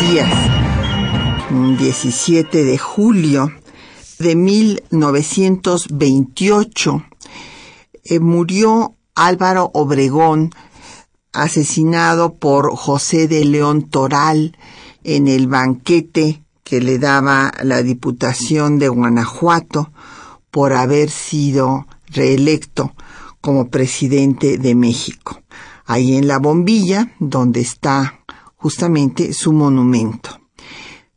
Días. 17 de julio de 1928 eh, murió Álvaro Obregón, asesinado por José de León Toral en el banquete que le daba la Diputación de Guanajuato por haber sido reelecto como presidente de México. Ahí en la bombilla, donde está justamente su monumento.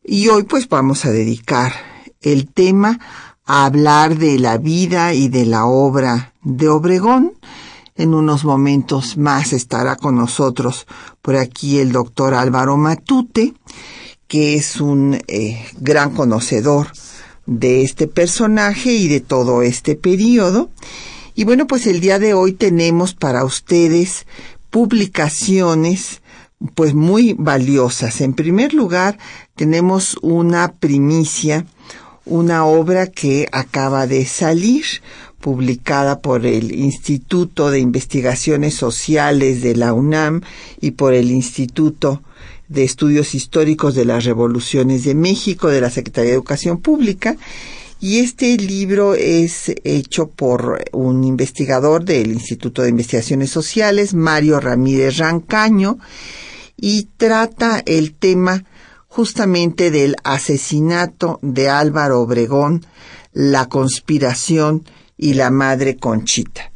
Y hoy pues vamos a dedicar el tema a hablar de la vida y de la obra de Obregón. En unos momentos más estará con nosotros por aquí el doctor Álvaro Matute, que es un eh, gran conocedor de este personaje y de todo este periodo. Y bueno, pues el día de hoy tenemos para ustedes publicaciones pues muy valiosas. En primer lugar, tenemos una primicia, una obra que acaba de salir, publicada por el Instituto de Investigaciones Sociales de la UNAM y por el Instituto de Estudios Históricos de las Revoluciones de México de la Secretaría de Educación Pública. Y este libro es hecho por un investigador del Instituto de Investigaciones Sociales, Mario Ramírez Rancaño, y trata el tema justamente del asesinato de Álvaro Obregón, la conspiración y la madre Conchita.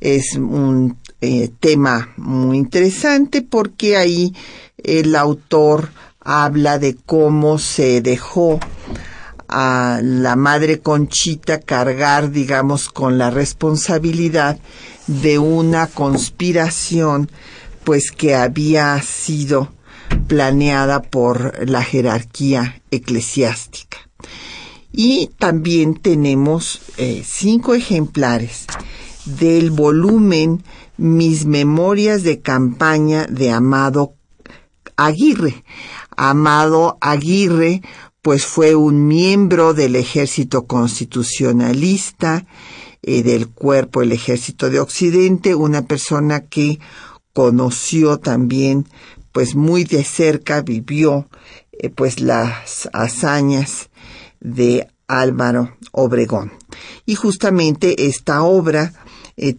Es un eh, tema muy interesante porque ahí el autor habla de cómo se dejó a la madre Conchita cargar, digamos, con la responsabilidad de una conspiración, pues que había sido planeada por la jerarquía eclesiástica. Y también tenemos eh, cinco ejemplares del volumen Mis Memorias de Campaña de Amado Aguirre. Amado Aguirre, pues fue un miembro del ejército constitucionalista, eh, del cuerpo del ejército de Occidente, una persona que conoció también, pues muy de cerca, vivió, eh, pues las hazañas de Álvaro Obregón. Y justamente esta obra eh,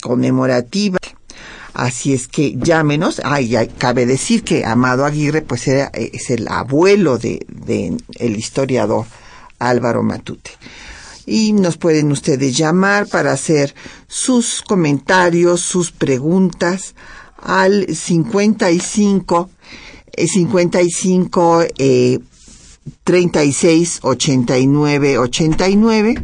conmemorativa Así es que llámenos. Ay, cabe decir que Amado Aguirre, pues era, es el abuelo de el historiador Álvaro Matute. Y nos pueden ustedes llamar para hacer sus comentarios, sus preguntas al 55 55 eh, 36 89 89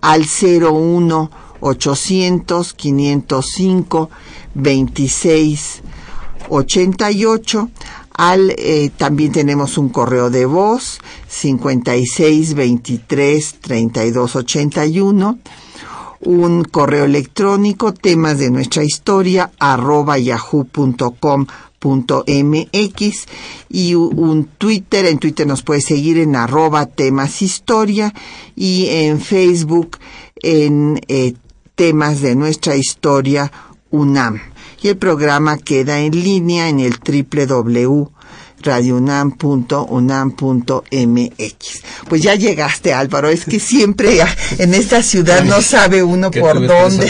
al 01 800 505 2688. Eh, también tenemos un correo de voz 56 23 32 81 un correo electrónico temas de nuestra historia arroba yahoo.com mx y un Twitter, en Twitter nos puede seguir en arroba temas historia y en Facebook en eh, temas de nuestra historia UNAM. Y el programa queda en línea en el www radiounam.unam.mx. Pues ya llegaste, Álvaro. Es que siempre en esta ciudad no sabe uno por dónde.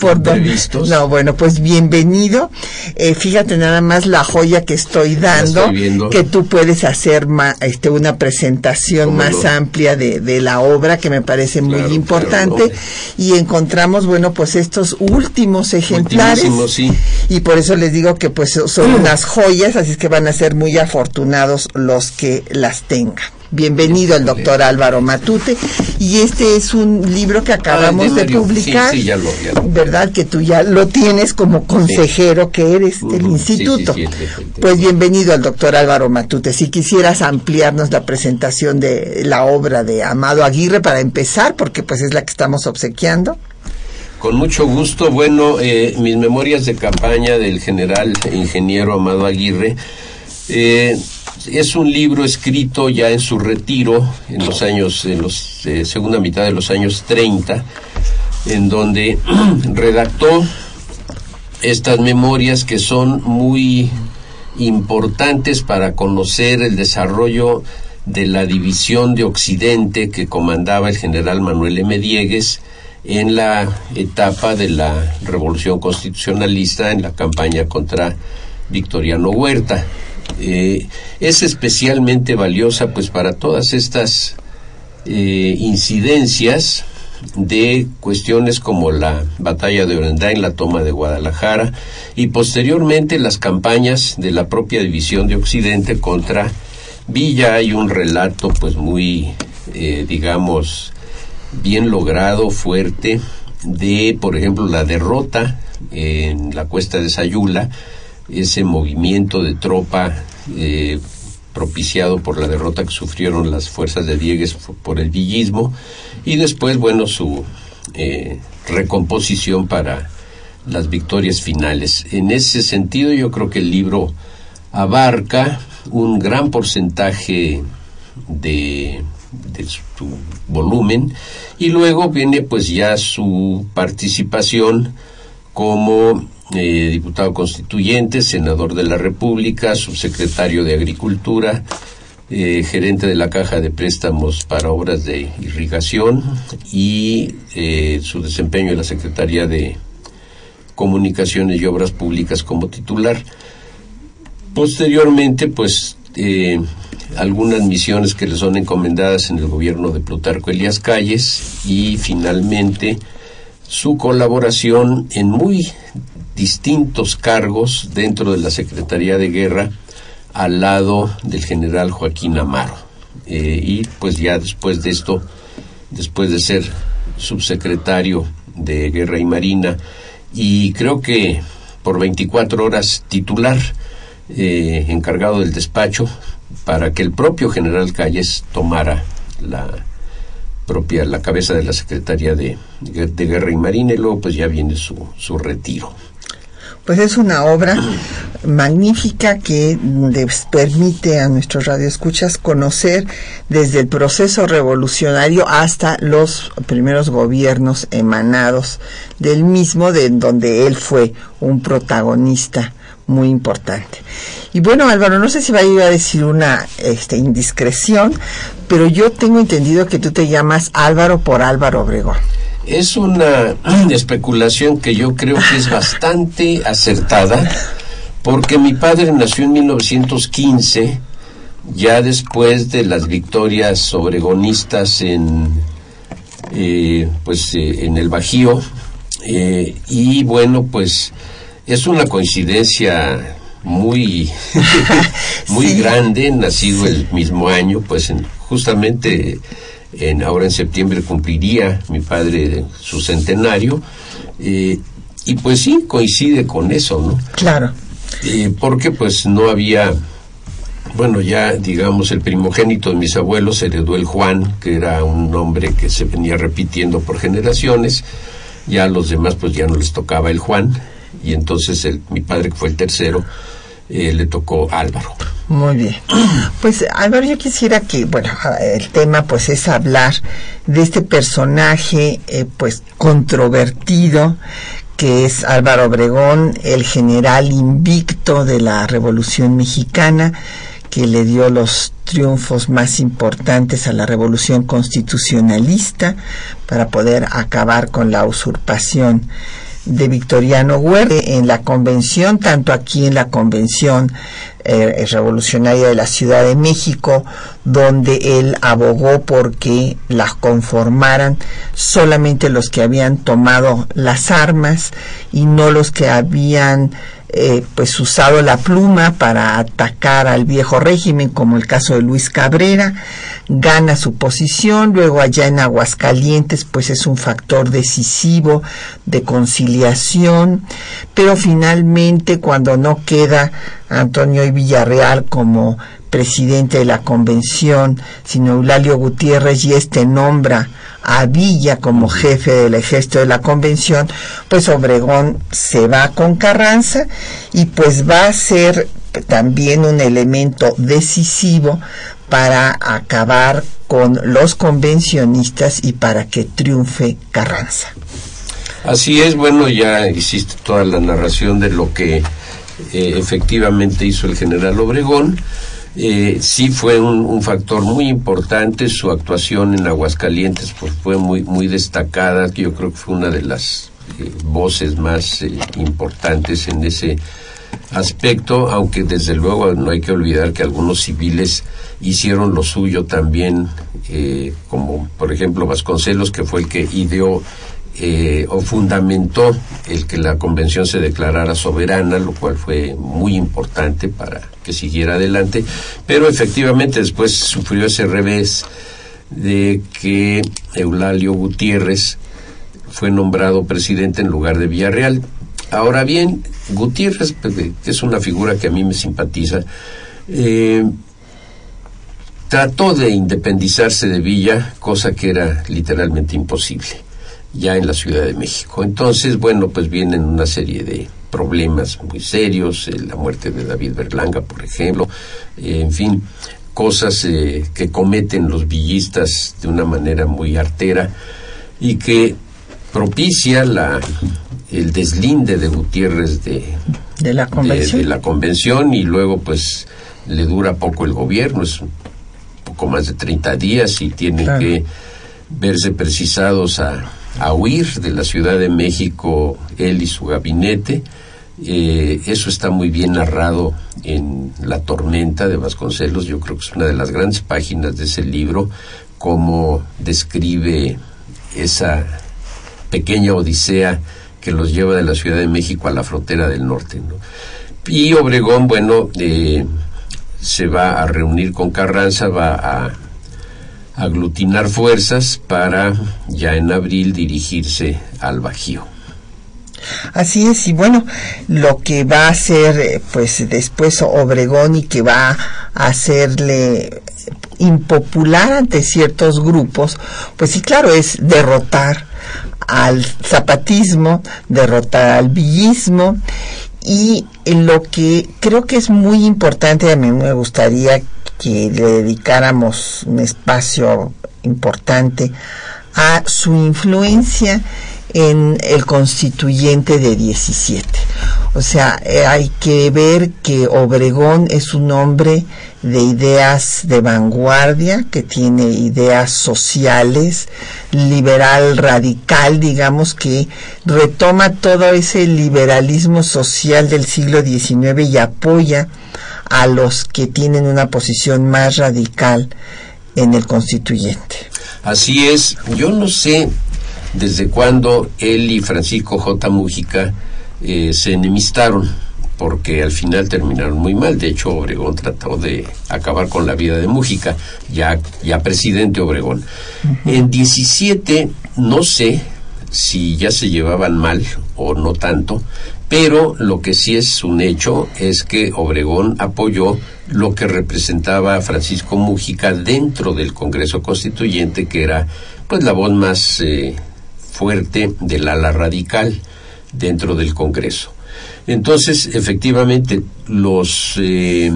por dónde. No, bueno, pues bienvenido. Eh, fíjate nada más la joya que estoy dando, que tú puedes hacer este, una presentación más amplia de, de, la obra, que me parece muy importante. Y encontramos, bueno, pues estos últimos ejemplares. Sí. Y por eso les digo que pues son unas joyas, así es que van a ser muy afortunados los que las tengan. Bienvenido el doctor Álvaro Matute. Y este es un libro que acabamos de, publicar. Sí, ya lo, ¿Verdad? Que tú ya lo tienes como consejero que eres del instituto. pues bienvenido al doctor Álvaro Matute. Si quisieras ampliarnos la presentación de la obra de Amado Aguirre para empezar, porque pues es la que estamos obsequiando. Con mucho gusto. Bueno, eh, mis memorias de campaña del general ingeniero Amado Aguirre. Eh, es un libro escrito ya en su retiro, en los años, en los eh, segunda mitad de los años 30, en donde redactó estas memorias que son muy importantes para conocer el desarrollo de la división de Occidente que comandaba el general Manuel M. Diegues en la etapa de la revolución constitucionalista en la campaña contra Victoriano Huerta. Eh, es especialmente valiosa pues para todas estas eh, incidencias de cuestiones como la batalla de Orendain, la toma de Guadalajara y posteriormente las campañas de la propia división de Occidente contra Villa. Hay un relato pues muy, eh, digamos, bien logrado, fuerte, de, por ejemplo, la derrota en la cuesta de Sayula, ese movimiento de tropa eh, propiciado por la derrota que sufrieron las fuerzas de Diegues por el villismo y después, bueno, su eh, recomposición para las victorias finales. En ese sentido, yo creo que el libro abarca un gran porcentaje de, de su volumen y luego viene pues ya su participación como eh, diputado constituyente, senador de la República, subsecretario de Agricultura, eh, gerente de la Caja de Préstamos para Obras de Irrigación y eh, su desempeño en la Secretaría de Comunicaciones y Obras Públicas como titular. Posteriormente, pues, algunas misiones que le son encomendadas en el gobierno de Plutarco Elías Calles y finalmente su colaboración en muy distintos cargos dentro de la Secretaría de Guerra al lado del general Joaquín Amaro. Eh, y pues ya después de esto, después de ser subsecretario de Guerra y Marina, y creo que por 24 horas titular, eh, encargado del despacho, para que el propio general Calles tomara la propia, la cabeza de la Secretaría de, de Guerra y Marina, y luego pues ya viene su, su retiro pues es una obra magnífica que les permite a nuestros radioescuchas conocer desde el proceso revolucionario hasta los primeros gobiernos emanados del mismo, de donde él fue un protagonista muy importante. Y bueno, Álvaro, no sé si va a ir a decir una este, indiscreción, pero yo tengo entendido que tú te llamas Álvaro por Álvaro Obregón. Es una especulación que yo creo que es bastante acertada, porque mi padre nació en 1915, ya después de las victorias obregonistas en, eh, pues, eh, en el Bajío, eh, y bueno, pues es una coincidencia muy muy grande nacido el mismo año pues en, justamente en, ahora en septiembre cumpliría mi padre su centenario, eh, y pues sí, coincide con eso, ¿no? Claro. Eh, porque pues no había, bueno, ya digamos, el primogénito de mis abuelos heredó el Juan, que era un nombre que se venía repitiendo por generaciones, ya a los demás pues ya no les tocaba el Juan, y entonces el, mi padre, que fue el tercero, eh, le tocó Álvaro. Muy bien. Pues Álvaro, yo quisiera que, bueno, el tema pues es hablar de este personaje eh, pues controvertido que es Álvaro Obregón, el general invicto de la Revolución Mexicana, que le dio los triunfos más importantes a la revolución constitucionalista para poder acabar con la usurpación de Victoriano Huerta en la convención, tanto aquí en la convención eh, revolucionaria de la Ciudad de México, donde él abogó porque las conformaran solamente los que habían tomado las armas y no los que habían eh, pues usado la pluma para atacar al viejo régimen, como el caso de Luis Cabrera, gana su posición, luego allá en Aguascalientes pues es un factor decisivo de conciliación, pero finalmente cuando no queda Antonio y Villarreal como presidente de la convención, sino Eulalio Gutiérrez y este nombra a Villa como jefe del ejército de la convención, pues Obregón se va con Carranza y pues va a ser también un elemento decisivo para acabar con los convencionistas y para que triunfe Carranza. Así es, bueno, ya hiciste toda la narración de lo que eh, efectivamente hizo el general Obregón. Eh, sí fue un, factor muy importante, su actuación en Aguascalientes pues, fue muy, muy destacada, yo creo que fue una de las eh, voces más eh, importantes en ese aspecto, aunque desde luego no hay que olvidar que algunos civiles hicieron lo suyo también, como por ejemplo Vasconcelos, que fue el que ideó eh, o fundamentó el que la convención se declarara soberana, lo cual fue muy importante para que siguiera adelante, pero efectivamente después sufrió ese revés de que Eulalio Gutiérrez fue nombrado presidente en lugar de Villarreal. Ahora bien, Gutiérrez, pues, que es una figura que a mí me simpatiza, eh, trató de independizarse de Villa, cosa que era literalmente imposible ya en la Ciudad de México. Entonces, bueno, pues vienen una serie de problemas muy serios, eh, la muerte de David Berlanga, por ejemplo, eh, en fin, cosas eh, que cometen los villistas de una manera muy artera y que propicia la el deslinde de Gutiérrez de, de la convención de, la convención y luego pues le dura poco el gobierno es un poco más de 30 días y tienen que verse precisados a a huir de la Ciudad de México él y su gabinete. Eh, eso está muy bien narrado en La tormenta de Vasconcelos. Yo creo que es una de las grandes páginas de ese libro, cómo describe esa pequeña odisea que los lleva de la Ciudad de México a la frontera del norte. Y Obregón, bueno, eh, se va a reunir con Carranza, va a aglutinar fuerzas para ya en abril dirigirse al Bajío. Así es, y bueno, lo que va a hacer eh, pues después Obregón y que va a hacerle impopular ante ciertos grupos, pues sí, claro, es derrotar al zapatismo, derrotar al villismo y lo que creo que es muy importante, a mí me gustaría que le dedicáramos un espacio importante a su influencia en el constituyente de 17. O sea, eh, hay que ver que Obregón es un hombre de ideas de vanguardia, que tiene ideas sociales, liberal radical, digamos, que retoma todo ese liberalismo social del siglo XIX y apoya a los que tienen una posición más radical en el constituyente. Así es, yo no sé desde cuándo él y Francisco J. Mújica eh, se enemistaron, porque al final terminaron muy mal. De hecho, Obregón trató de acabar con la vida de Mújica, ya, ya presidente Obregón. En 17, no sé si ya se llevaban mal o no tanto, pero lo que sí es un hecho es que Obregón apoyó lo que representaba Francisco Mújica dentro del Congreso Constituyente, que era pues la voz más eh, fuerte del ala radical dentro del Congreso. Entonces, efectivamente, los eh,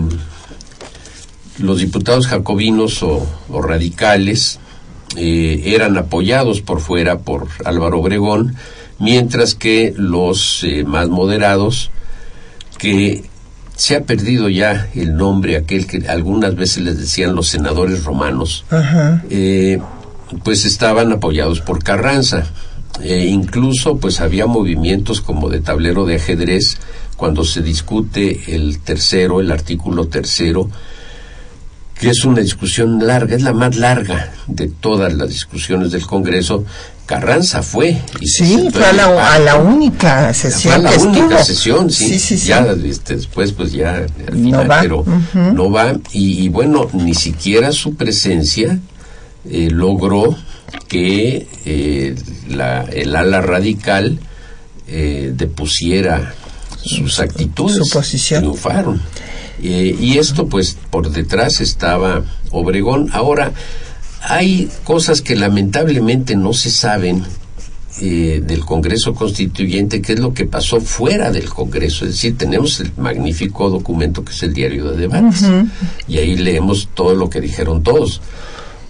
los diputados jacobinos o, radicales eh, eran apoyados por fuera por Álvaro Obregón, mientras que los eh, más moderados, que se ha perdido ya el nombre, aquel que algunas veces les decían los senadores romanos, eh, pues estaban apoyados por Carranza. E incluso pues había movimientos como de tablero de ajedrez cuando se discute el tercero, el artículo tercero, que es una discusión larga, es la más larga de todas las discusiones del Congreso, Carranza fue. Y sí, fue a la, única sesión. Fue a la única sesión, sí. Sí, sí, Ya este, después, pues ya al final, pero no va. Y, bueno, ni siquiera su presencia eh, logró que eh, la, el ala radical eh, depusiera sus actitudes. Su posición. Triunfaron. Y esto, pues, por detrás estaba Obregón. Ahora, hay cosas que lamentablemente no se saben eh, del Congreso Constituyente, qué es lo que pasó fuera del Congreso. Es decir, tenemos el magnífico documento que es el diario de debates y ahí leemos todo lo que dijeron todos.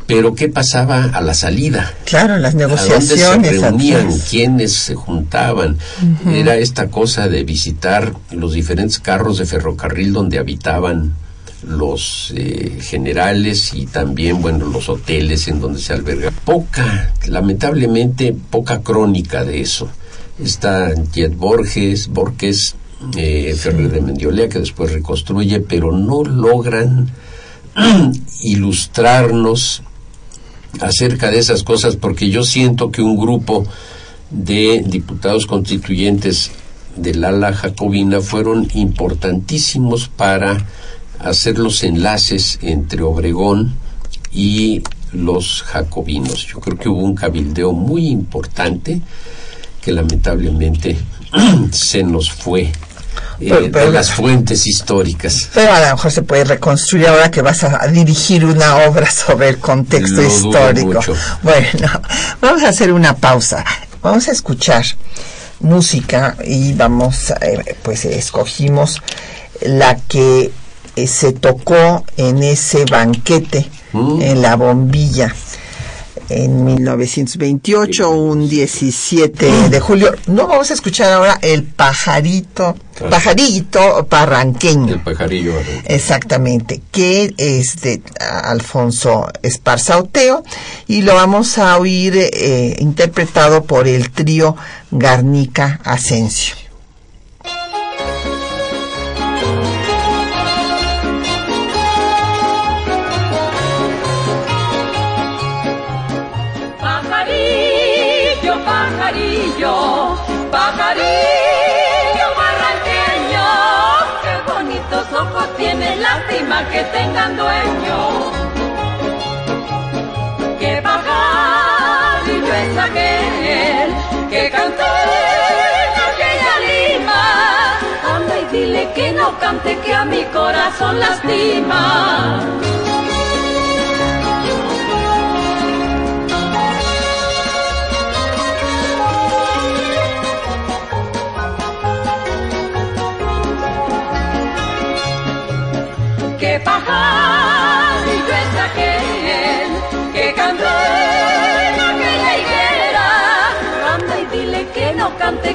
Pero ¿qué pasaba a la salida? Claro, las negociaciones. ¿A dónde se reunían? ¿Quiénes se juntaban? Era esta cosa de visitar los diferentes carros de ferrocarril donde habitaban los eh, generales y también, bueno, los hoteles en donde se alberga. Poca, lamentablemente, poca crónica de eso. Está Jet Borges, Borges, eh, Ferrer de Mendiolea, que después reconstruye, pero no logran ilustrarnos acerca de esas cosas, porque yo siento que un grupo de diputados constituyentes del ala jacobina fueron importantísimos para hacer los enlaces entre Obregón y los jacobinos. Yo creo que hubo un cabildeo muy importante que lamentablemente se nos fue eh, de las fuentes históricas. Pero a lo mejor se puede reconstruir ahora que vas a dirigir una obra sobre el contexto histórico. Bueno, vamos a hacer una pausa. Vamos a escuchar música y vamos, eh, pues escogimos la que eh, se tocó en ese banquete mm. en la bombilla en 1928, un 17 de julio. No vamos a escuchar ahora el pajarito, pajarito parranqueño. El pajarillo. Exactamente, que es de Alfonso Esparza Oteo y lo vamos a oír eh, interpretado por el trío Garnica Asensio. Que tengan dueño. Que pajarillo es aquel que cantó en aquella lima. Anda y dile que no cante que a mi corazón lastima.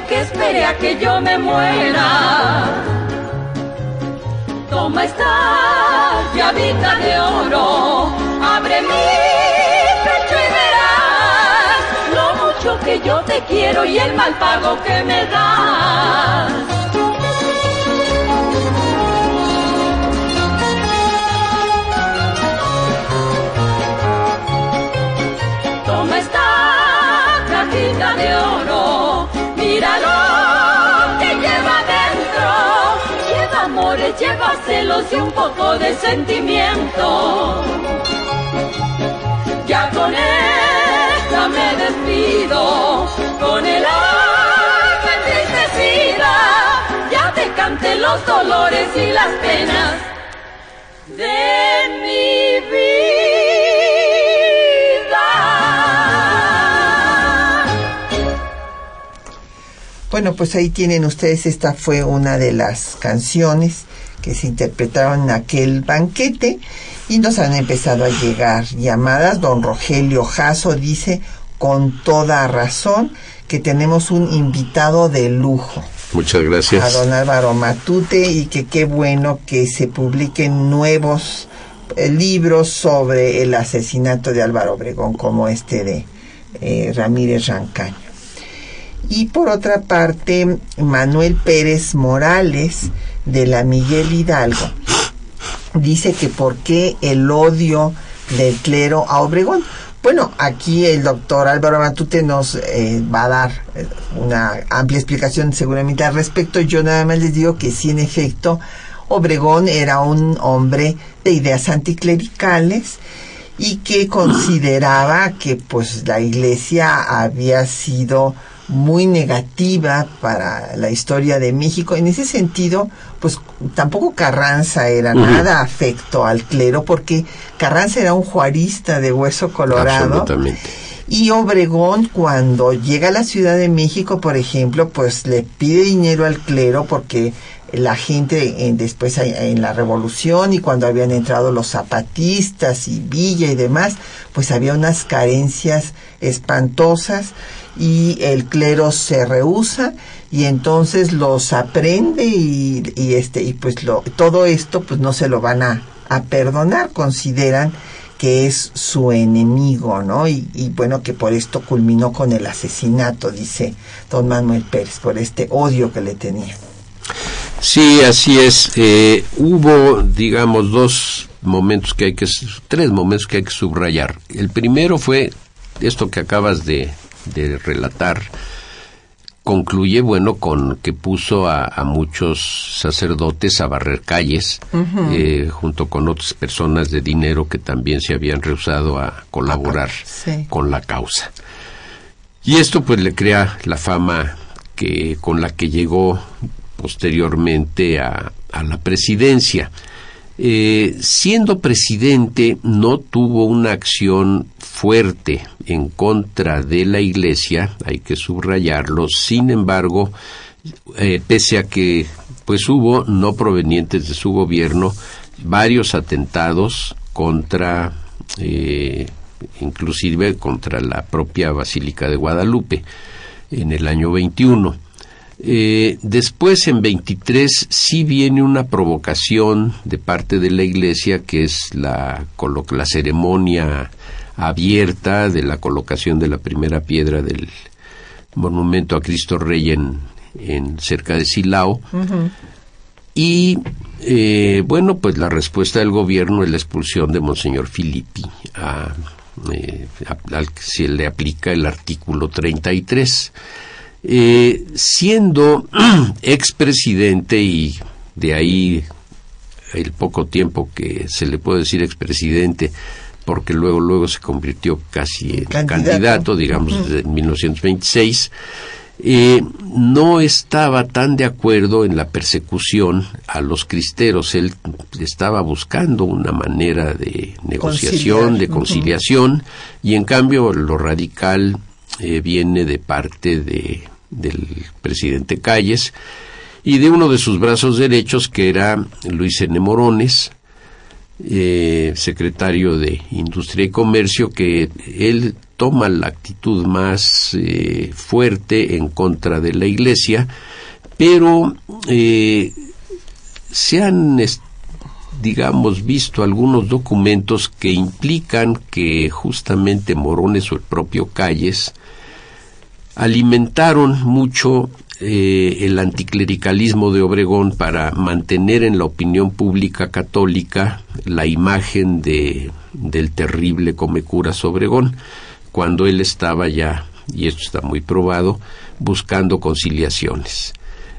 Que espere a que yo me muera. Toma esta llavita de oro, abre mi pecho y verás lo mucho que yo te quiero y el mal pago que me das. Lleva celos y un poco de sentimiento. Ya con esta me despido, con el alma entristecida. Ya te canté los dolores y las penas de mi vida. Bueno, pues ahí tienen ustedes, esta fue una de las canciones que se interpretaron en aquel banquete y nos han empezado a llegar llamadas. Don Rogelio Jasso dice con toda razón que tenemos un invitado de lujo. Muchas gracias. A don Álvaro Matute y que qué bueno que se publiquen nuevos eh, libros sobre el asesinato de Álvaro Obregón como este de eh, Ramírez Rancaño. Y por otra parte, Manuel Pérez Morales, de la Miguel Hidalgo, dice que por qué el odio del clero a Obregón. Bueno, aquí el doctor Álvaro Matute nos eh, va a dar eh, una amplia explicación seguramente al respecto. Yo nada más les digo que sí, en efecto, Obregón era un hombre de ideas anticlericales y que consideraba que pues la iglesia había sido muy negativa para la historia de México. En ese sentido, pues tampoco Carranza era nada afecto al clero, porque Carranza era un juarista de hueso colorado. Y Obregón, cuando llega a la Ciudad de México, por ejemplo, pues le pide dinero al clero porque la gente en, después en la revolución y cuando habían entrado los zapatistas y Villa y demás, pues había unas carencias espantosas y el clero se rehúsa y entonces los aprende y, este y pues lo, todo esto pues no se lo van a, a perdonar consideran que es su enemigo, ¿no? Y, bueno, que por esto culminó con el asesinato, dice don Manuel Pérez, por este odio que le tenía. Sí, así es. Eh, hubo, digamos, dos momentos que hay que, tres momentos que hay que subrayar. El primero fue esto que acabas de, relatar. Concluye, bueno, con que puso a, muchos sacerdotes a barrer calles, eh, junto con otras personas de dinero que también se habían rehusado a colaborar con la causa. Y esto pues le crea la fama que con la que llegó posteriormente a, la presidencia. Eh, siendo presidente no tuvo una acción fuerte en contra de la Iglesia, hay que subrayarlo, sin embargo, eh, pese a que pues hubo, no provenientes de su gobierno, varios atentados contra, eh, inclusive contra la propia Basílica de Guadalupe en el año 21. Eh, después, en 23, sí viene una provocación de parte de la Iglesia, que es la, la ceremonia abierta de la colocación de la primera piedra del monumento a Cristo Rey en, en cerca de Silao. Y eh, bueno, pues la respuesta del gobierno es la expulsión de Monseñor Filippi, a, eh, al que se le aplica el artículo 33. Eh, siendo expresidente y de ahí el poco tiempo que se le puede decir expresidente, porque luego luego se convirtió casi en candidato, digamos, desde 1926, eh, no estaba tan de acuerdo en la persecución a los cristeros. Él estaba buscando una manera de negociación, de conciliación, y en cambio lo radical eh, viene de parte de, del presidente Calles y de uno de sus brazos derechos que era Luis N. Morones, eh, secretario de Industria y Comercio, que él toma la actitud más eh, fuerte en contra de la Iglesia, pero se han digamos, visto algunos documentos que implican que justamente Morones o el propio Calles alimentaron mucho eh, el anticlericalismo de Obregón para mantener en la opinión pública católica la imagen de, del terrible Comecuras Obregón, cuando él estaba ya, y esto está muy probado, buscando conciliaciones.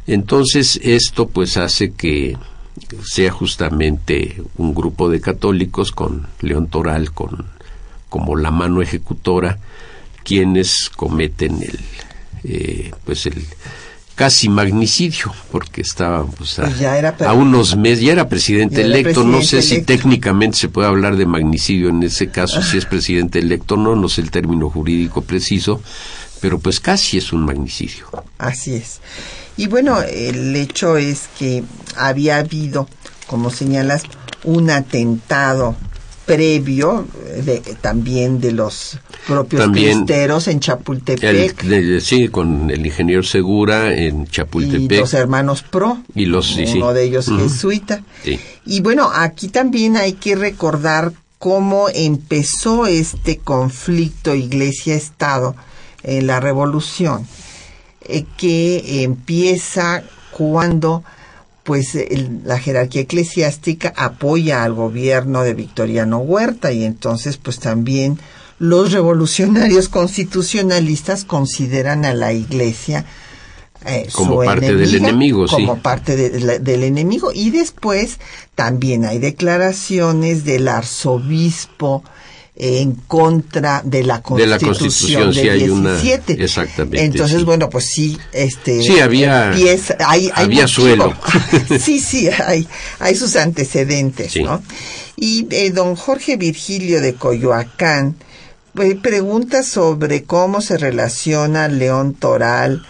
Entonces esto pues hace que sea justamente un grupo de católicos con León Toral con, como la mano ejecutora quienes cometen el, eh, pues el casi magnicidio, porque estaba pues, a, pues unos meses, ya era presidente electo, no sé si técnicamente se puede hablar de magnicidio en ese caso, si es presidente electo no, no sé el término jurídico preciso, pero pues casi es un magnicidio. Así es. Y bueno, el hecho es que había habido, como señalas, un atentado previo de, también de los propios cristeros en Chapultepec. sí, con el ingeniero Segura en Chapultepec. Y los hermanos Pro, y los, uno de ellos jesuita. Y bueno, aquí también hay que recordar cómo empezó este conflicto iglesia-estado en la revolución, eh, que empieza cuando pues la jerarquía eclesiástica apoya al gobierno de Victoriano Huerta y entonces pues también los revolucionarios constitucionalistas consideran a la Iglesia eh, Como parte del enemigo, sí. como parte de del enemigo. Y después también hay declaraciones del arzobispo en contra de la De la constitución, Constitución, sí hay una- 17. exactamente, Entonces, sí. bueno, pues sí, este Sí, había- hay, hay había suelo. sí, sí, hay, hay sus antecedentes, Sí. ¿no? Y eh, don Jorge Virgilio de Coyoacán eh, pregunta sobre cómo se relaciona León Toral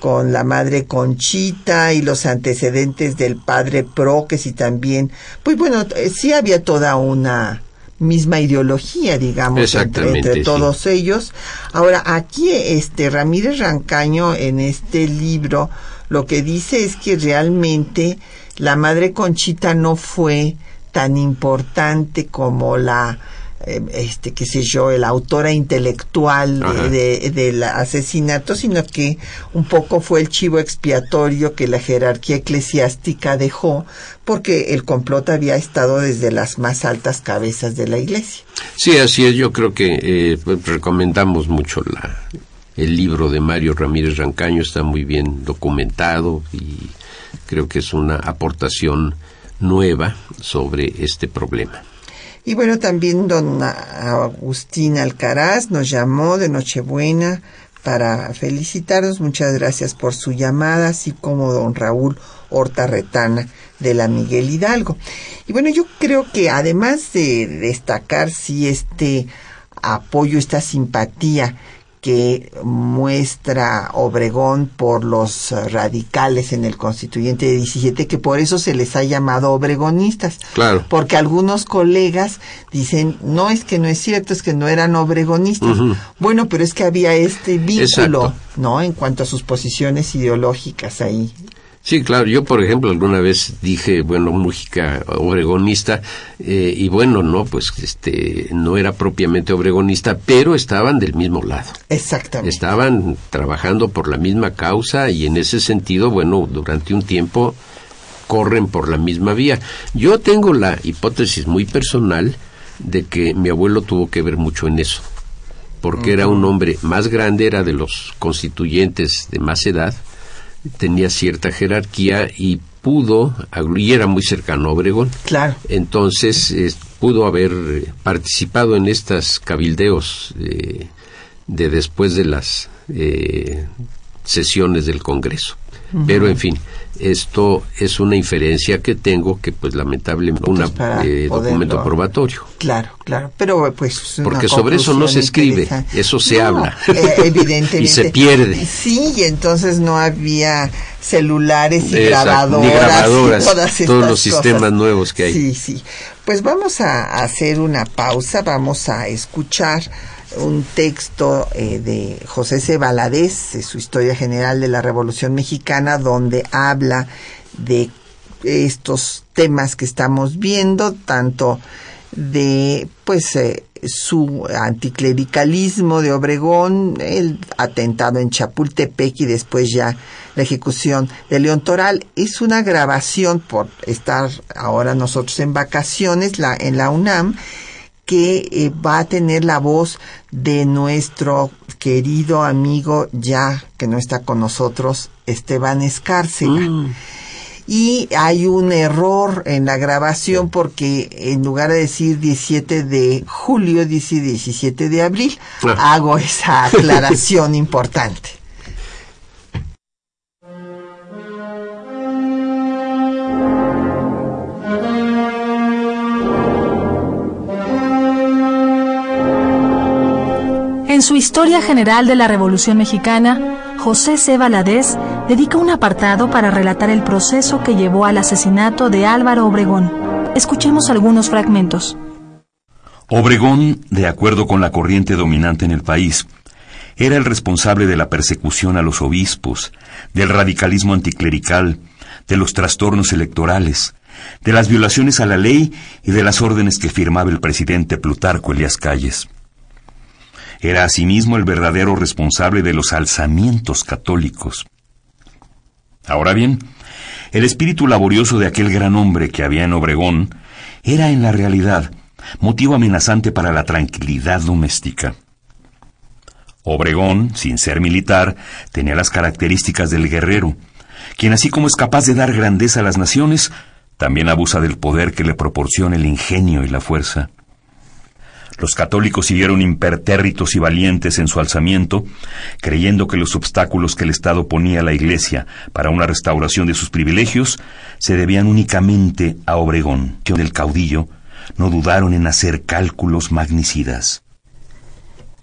con la madre Conchita y los antecedentes del padre Pro, que si también, pues bueno, eh, sí había toda una misma ideología, digamos, entre, sí. todos ellos. Ahora, aquí este Ramírez Rancaño en este libro lo que dice es que realmente la madre Conchita no fue tan importante como la este qué sé yo la autora intelectual Ajá. de, de- del asesinato sino que un poco fue el chivo expiatorio que la jerarquía eclesiástica dejó porque el complot había estado desde las más altas cabezas de la iglesia Sí, así es. Yo creo que eh, pues, recomendamos mucho la, el libro de Mario Ramírez Rancaño. Está muy bien documentado y creo que es una aportación nueva sobre este problema. Y bueno, también don Agustín Alcaraz nos llamó de Nochebuena para felicitarnos. Muchas gracias por su llamada, así como don Raúl Horta Retana de la Miguel Hidalgo. Y bueno, yo creo que además de destacar si este apoyo, esta simpatía que muestra Obregón por los radicales en el constituyente de 17, que por eso se les ha llamado obregonistas. Claro. Porque algunos colegas dicen, no es que no es cierto, es que no eran obregonistas. Bueno, pero es que había este vínculo, Exacto. ¿no? En cuanto a sus posiciones ideológicas ahí. Sí, claro. Yo, por ejemplo, alguna vez dije, bueno, Mújica obregonista, eh, y bueno, no, pues este, no era propiamente obregonista, pero estaban del mismo lado. Exactamente. Estaban trabajando por la misma causa y en ese sentido, bueno, durante un tiempo corren por la misma vía. Yo tengo la hipótesis muy personal de que mi abuelo tuvo que ver mucho en eso, porque era un hombre más grande, era de los constituyentes de más edad, tenía cierta jerarquía y pudo, y era muy cercano a Obregón, Claro. entonces eh, pudo haber participado en estas cabildeos eh, de después de las eh, sesiones del Congreso. Pero en fin, esto es una inferencia que tengo que pues lamentablemente un para documento probatorio. Claro, claro, pero pues Porque sobre eso no se escribe, eso se habla. eh, evidentemente. Y se pierde. Sí, y entonces no había celulares y Exacto, grabadoras, ni grabadoras, y todas todos los sistemas cosas. nuevos que hay. Sí, sí. Pues vamos a hacer una pausa, vamos a escuchar un texto eh, de José C. Valadez, de su Historia General de la Revolución Mexicana, donde habla de estos temas que estamos viendo, tanto de pues eh, su anticlericalismo de Obregón, el atentado en Chapultepec y después ya la ejecución de León Toral. Es una grabación por estar ahora nosotros en vacaciones la, en la UNAM que eh, va a tener la voz de nuestro querido amigo ya que no está con nosotros, Esteban Escárcega. Y hay un error en la grabación porque en lugar de decir 17 de julio, dice 17 de abril. Ah. Hago esa aclaración importante. En su Historia General de la Revolución Mexicana, José C. Valadez dedica un apartado para relatar el proceso que llevó al asesinato de Álvaro Obregón. Escuchemos algunos fragmentos. Obregón, de acuerdo con la corriente dominante en el país, era el responsable de la persecución a los obispos, del radicalismo anticlerical, de los trastornos electorales, de las violaciones a la ley y de las órdenes que firmaba el presidente Plutarco Elías Calles. Era asimismo el verdadero responsable de los alzamientos católicos. Ahora bien, el espíritu laborioso de aquel gran hombre que había en Obregón era en la realidad motivo amenazante para la tranquilidad doméstica. Obregón, sin ser militar, tenía las características del guerrero, quien así como es capaz de dar grandeza a las naciones, también abusa del poder que le proporciona el ingenio y la fuerza. Los católicos siguieron impertérritos y valientes en su alzamiento, creyendo que los obstáculos que el Estado ponía a la Iglesia para una restauración de sus privilegios se debían únicamente a Obregón. Del caudillo no dudaron en hacer cálculos magnicidas.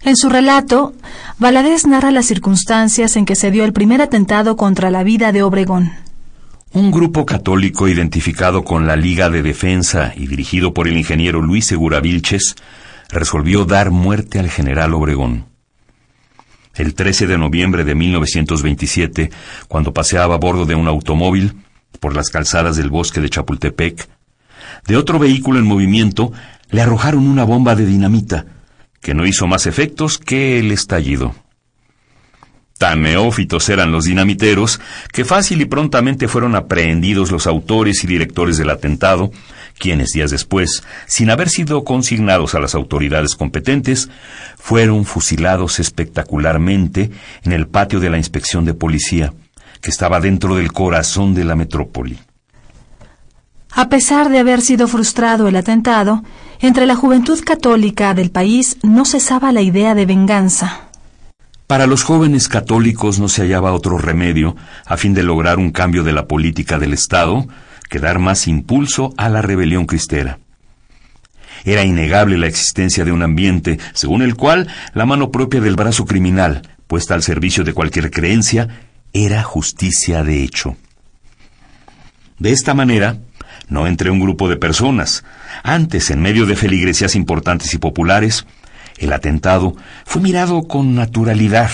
En su relato, Valadez narra las circunstancias en que se dio el primer atentado contra la vida de Obregón. Un grupo católico identificado con la Liga de Defensa y dirigido por el ingeniero Luis Segura Vilches resolvió dar muerte al general Obregón. El 13 de noviembre de 1927, cuando paseaba a bordo de un automóvil por las calzadas del bosque de Chapultepec, de otro vehículo en movimiento le arrojaron una bomba de dinamita, que no hizo más efectos que el estallido. Tan neófitos eran los dinamiteros que fácil y prontamente fueron aprehendidos los autores y directores del atentado, quienes días después, sin haber sido consignados a las autoridades competentes, fueron fusilados espectacularmente en el patio de la inspección de policía, que estaba dentro del corazón de la metrópoli. A pesar de haber sido frustrado el atentado, entre la juventud católica del país no cesaba la idea de venganza. Para los jóvenes católicos no se hallaba otro remedio, a fin de lograr un cambio de la política del Estado, que dar más impulso a la rebelión cristera. Era innegable la existencia de un ambiente según el cual la mano propia del brazo criminal, puesta al servicio de cualquier creencia, era justicia de hecho. De esta manera, no entre un grupo de personas, antes en medio de feligresías importantes y populares, el atentado fue mirado con naturalidad,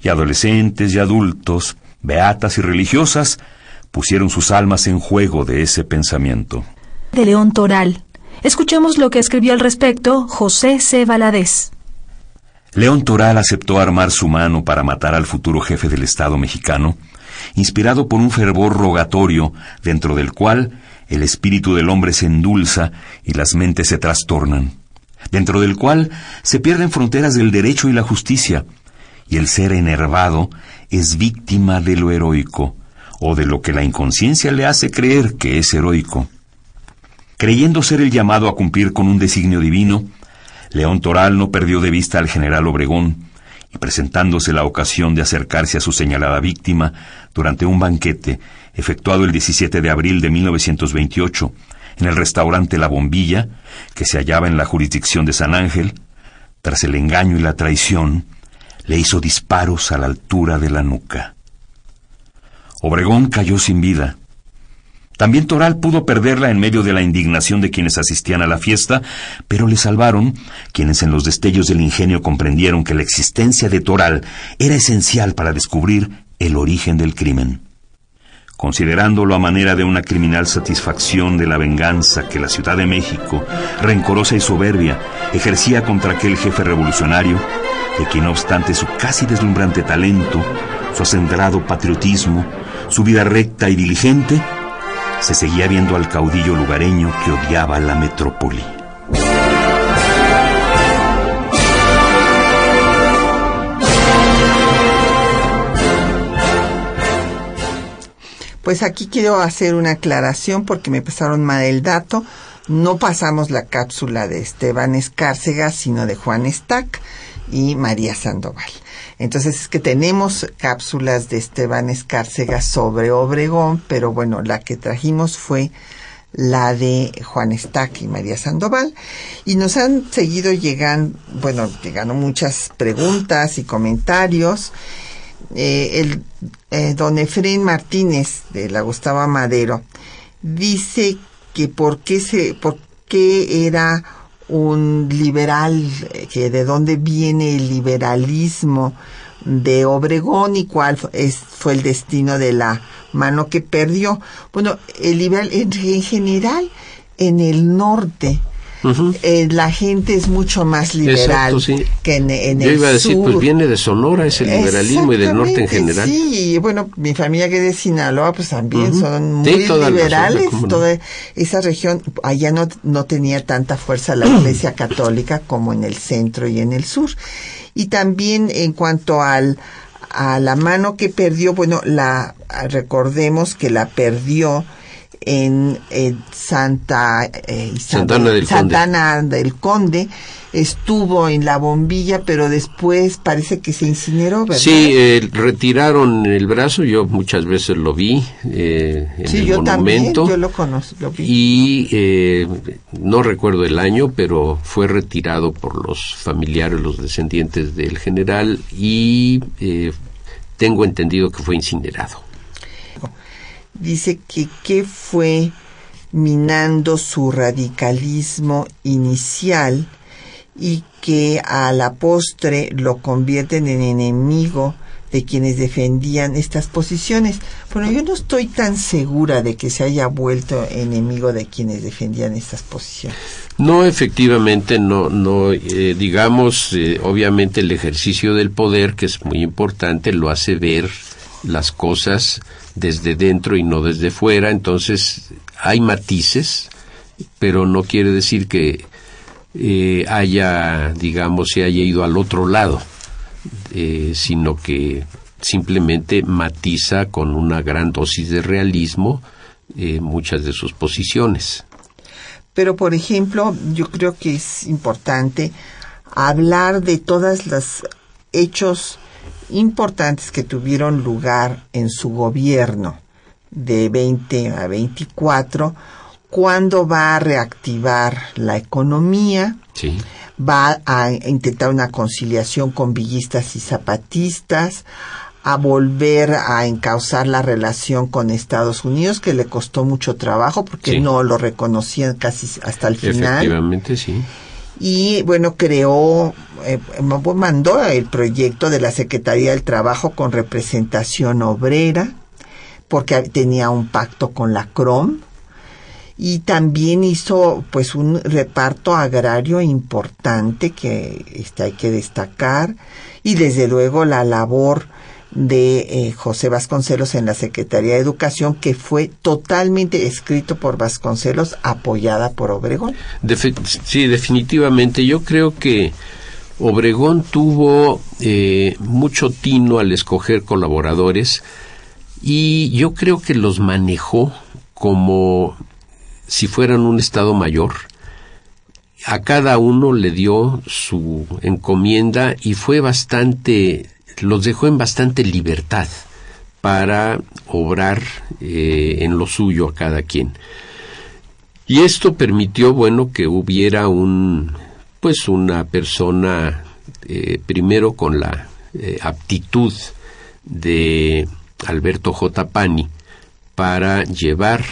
y adolescentes y adultos, beatas y religiosas, pusieron sus almas en juego de ese pensamiento. De León Toral. Escuchemos lo que escribió al respecto José C. Valadez. León Toral aceptó armar su mano para matar al futuro jefe del Estado mexicano, inspirado por un fervor rogatorio dentro del cual el espíritu del hombre se endulza y las mentes se trastornan dentro del cual se pierden fronteras del derecho y la justicia, y el ser enervado es víctima de lo heroico, o de lo que la inconsciencia le hace creer que es heroico. Creyendo ser el llamado a cumplir con un designio divino, León Toral no perdió de vista al general Obregón, y presentándose la ocasión de acercarse a su señalada víctima durante un banquete efectuado el 17 de abril de 1928, en el restaurante La Bombilla, que se hallaba en la jurisdicción de San Ángel, tras el engaño y la traición, le hizo disparos a la altura de la nuca. Obregón cayó sin vida. También Toral pudo perderla en medio de la indignación de quienes asistían a la fiesta, pero le salvaron quienes en los destellos del ingenio comprendieron que la existencia de Toral era esencial para descubrir el origen del crimen considerándolo a manera de una criminal satisfacción de la venganza que la Ciudad de México, rencorosa y soberbia, ejercía contra aquel jefe revolucionario, de quien no obstante su casi deslumbrante talento, su acendrado patriotismo, su vida recta y diligente, se seguía viendo al caudillo lugareño que odiaba la metrópoli. Pues aquí quiero hacer una aclaración porque me pasaron mal el dato. No pasamos la cápsula de Esteban Escárcega, sino de Juan Stack y María Sandoval. Entonces es que tenemos cápsulas de Esteban Escárcega sobre Obregón, pero bueno, la que trajimos fue la de Juan Stack y María Sandoval. Y nos han seguido llegando, bueno, llegando muchas preguntas y comentarios. Eh, el eh, don Efraín Martínez de la Gustavo Madero dice que por qué se, por qué era un liberal, eh, que de dónde viene el liberalismo de Obregón y cuál es, fue el destino de la mano que perdió. Bueno, el liberal, en general, en el norte eh, la gente es mucho más liberal Exacto, sí. que en, en Yo el iba a decir, sur. pues viene de Sonora ese liberalismo y del norte en general. Sí, bueno, mi familia que es de Sinaloa, pues también Ujú. son Sí, muy zona, liberales. no. Toda esa región, allá no, no tenía tanta fuerza la Iglesia Católica como en el centro y en el sur. Y también en cuanto al a la mano que perdió, bueno, la recordemos que la perdió en, eh, Santa eh, Isabel- Santana del Conde. Santana del Conde estuvo en la bombilla, pero después parece que se incineró, ¿verdad? Sí, eh, retiraron el brazo, yo muchas veces lo vi eh, en Sí, el yo también, monumento. yo lo conozco, lo vi. y eh, no recuerdo el año, pero fue retirado por los familiares, los descendientes del general y eh, tengo entendido que fue incinerado. Dice que qué fue minando su radicalismo inicial y que a la postre lo convierten en enemigo de quienes defendían estas posiciones. Bueno, yo no estoy tan segura de que se haya vuelto enemigo de quienes defendían estas posiciones. No, efectivamente, no, no, eh, digamos, eh, obviamente el ejercicio del poder, que es muy importante, lo hace ver las cosas desde dentro y no desde fuera, entonces hay matices, pero no quiere decir que eh, haya, digamos, se haya ido al otro lado, eh, sino que simplemente matiza con una gran dosis de realismo eh, muchas de sus posiciones. Pero, por ejemplo, yo creo que es importante hablar de todos los hechos importantes que tuvieron lugar en su gobierno de 20 a 24, cuando va a reactivar la economía, Sí. va a intentar una conciliación con villistas y zapatistas, a volver a encauzar la relación con Estados Unidos, que le costó mucho trabajo porque Sí. no lo reconocían casi hasta el final. Efectivamente, sí. Y bueno, creó, eh, mandó el proyecto de la Secretaría del Trabajo con representación obrera, porque tenía un pacto con la CROM, y también hizo pues un reparto agrario importante que este, hay que destacar, y desde luego la labor de eh, José Vasconcelos en la Secretaría de Educación, que fue totalmente escrito por Vasconcelos, apoyada por Obregón. Sí, definitivamente. Yo creo que Obregón tuvo eh, mucho tino al escoger colaboradores y yo creo que los manejó como si fueran un Estado mayor. A cada uno le dio su encomienda y fue bastante, los dejó en bastante libertad para obrar eh, en lo suyo a cada quien. Y esto permitió, bueno, que hubiera un, pues una persona, eh, primero con la eh, aptitud de Alberto J. Pani para llevar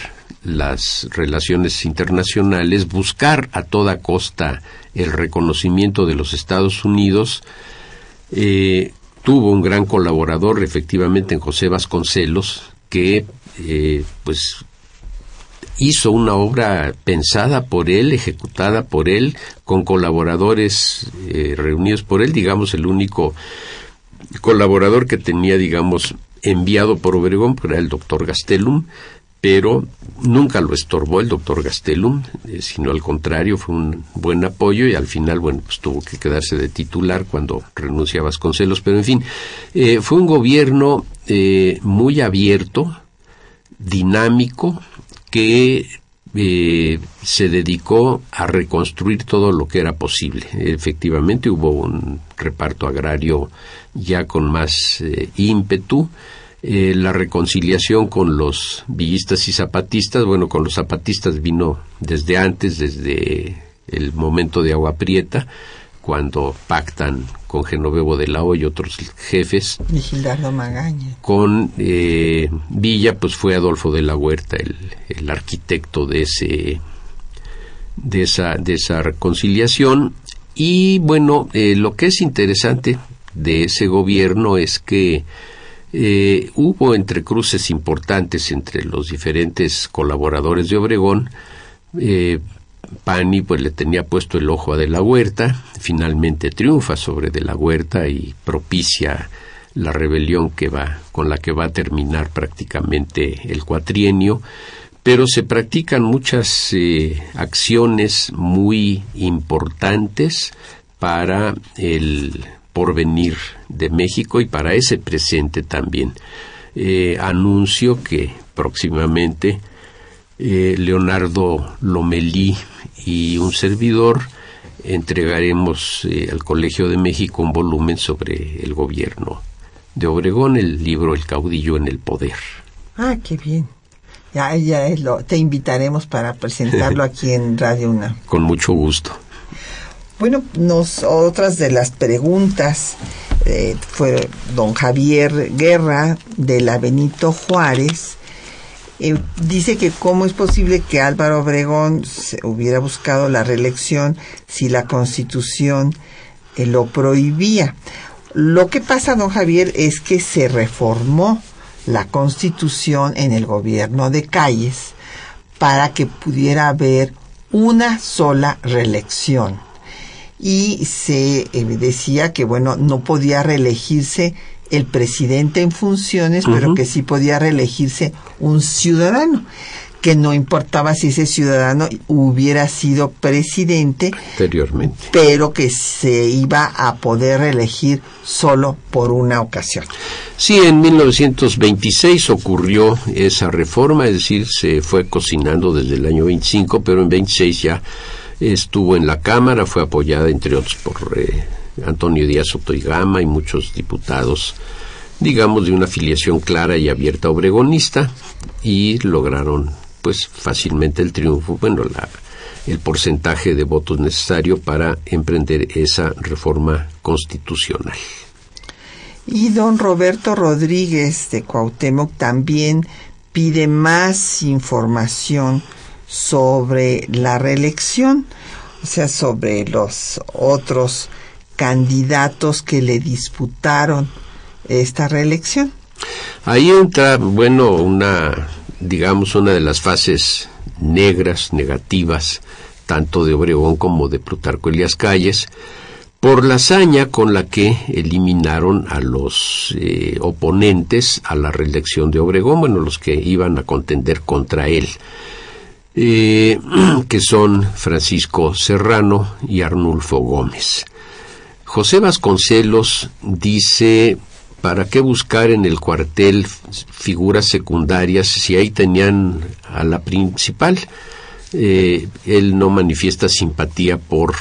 las relaciones internacionales, buscar a toda costa el reconocimiento de los Estados Unidos, tuvo un gran colaborador efectivamente en José Vasconcelos, que eh, pues hizo una obra pensada por él, ejecutada por él, con colaboradores eh, reunidos por él, digamos el único colaborador que tenía, digamos, enviado por Obregón, pues, era el doctor Gastelum, pero nunca lo estorbó el doctor Gastelum, eh, sino al contrario, fue un buen apoyo y al final, bueno, pues tuvo que quedarse de titular cuando renuncia a Vasconcelos, pero en fin, eh, fue un gobierno eh, muy abierto, dinámico, que se dedicó a reconstruir todo lo que era posible. Efectivamente hubo un reparto agrario ya con más ímpetu. Eh, la reconciliación con los villistas y zapatistas, bueno, con los zapatistas vino desde antes, desde el momento de Agua Prieta, cuando pactan con Genovevo de la O y otros jefes. Y Gildardo Magaña. Con eh, Villa, pues fue Adolfo de la Huerta, el, el arquitecto de ese de esa de esa reconciliación y bueno eh, lo que es interesante de ese gobierno es que eh, hubo entrecruces importantes entre los diferentes colaboradores de Obregón. Eh, Pani pues le tenía puesto el ojo a De la Huerta, finalmente triunfa sobre De la Huerta y propicia la rebelión que va con la que va a terminar prácticamente el cuatrienio, pero se practican muchas eh, acciones muy importantes para el porvenir de México y para ese presente también. Eh, anuncio que próximamente eh, Leonardo Lomelí y un servidor entregaremos al Colegio de México un volumen sobre el gobierno de Obregón, el libro El caudillo en el poder. Ah, qué bien. Ya, ya lo, te invitaremos para presentarlo aquí en Radio Una. Con mucho gusto. Bueno, nos, otras de las preguntas eh, fue don Javier Guerra de la Benito Juárez. Eh, dice que cómo es posible que Álvaro Obregón se hubiera buscado la reelección si la constitución eh, lo prohibía. Lo que pasa, don Javier, es que se reformó la constitución en el gobierno de Calles para que pudiera haber una sola reelección. Y se eh, decía que, bueno, no podía reelegirse el presidente en funciones, pero que sí podía reelegirse un ciudadano que no importaba si ese ciudadano hubiera sido presidente anteriormente, pero que se iba a poder elegir solo por una ocasión. Sí, en 1926 ocurrió esa reforma, es decir, se fue cocinando desde el año 25, pero en 26 ya estuvo en la Cámara, fue apoyada entre otros por eh, Antonio Díaz Otoigama y muchos diputados digamos, de una afiliación clara y abierta obregonista y lograron pues fácilmente el triunfo, bueno, la, el porcentaje de votos necesario para emprender esa reforma constitucional. Y don Roberto Rodríguez de Cuauhtémoc también pide más información sobre la reelección, o sea, sobre los otros candidatos que le disputaron esta reelección. Ahí entra, bueno, una digamos, una de las fases negras, negativas, tanto de Obregón como de Plutarco Elías Calles, por la hazaña con la que eliminaron a los eh, oponentes a la reelección de Obregón, bueno, los que iban a contender contra él, eh, que son Francisco Serrano y Arnulfo Gómez. José Vasconcelos dice ¿para qué buscar en el cuartel figuras secundarias si ahí tenían a la principal? Eh, él no manifiesta simpatía por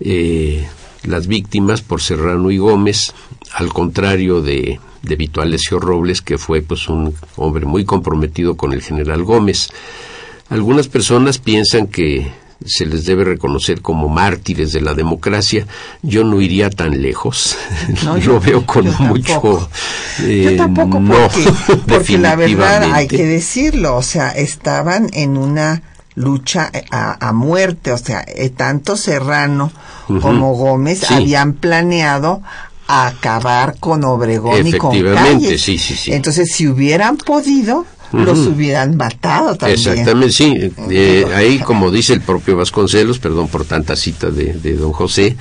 eh, las víctimas, por Serrano y Gómez, al contrario de, de Vito Alessio Robles, que fue pues un hombre muy comprometido con el general Gómez. Algunas personas piensan que se les debe reconocer como mártires de la democracia. Yo no iría tan lejos. No, yo, veo con mucho. Eh, yo tampoco, porque, porque la verdad hay que decirlo, o sea, estaban en una lucha a, muerte, o sea, eh, tanto Serrano como Gómez habían planeado acabar con Obregón y con Calles. Sí, sí, sí. Entonces, si hubieran podido, los hubieran matado también. Exactamente, sí. Eh, ahí, como dice el propio Vasconcelos, perdón por tanta cita de, de don José,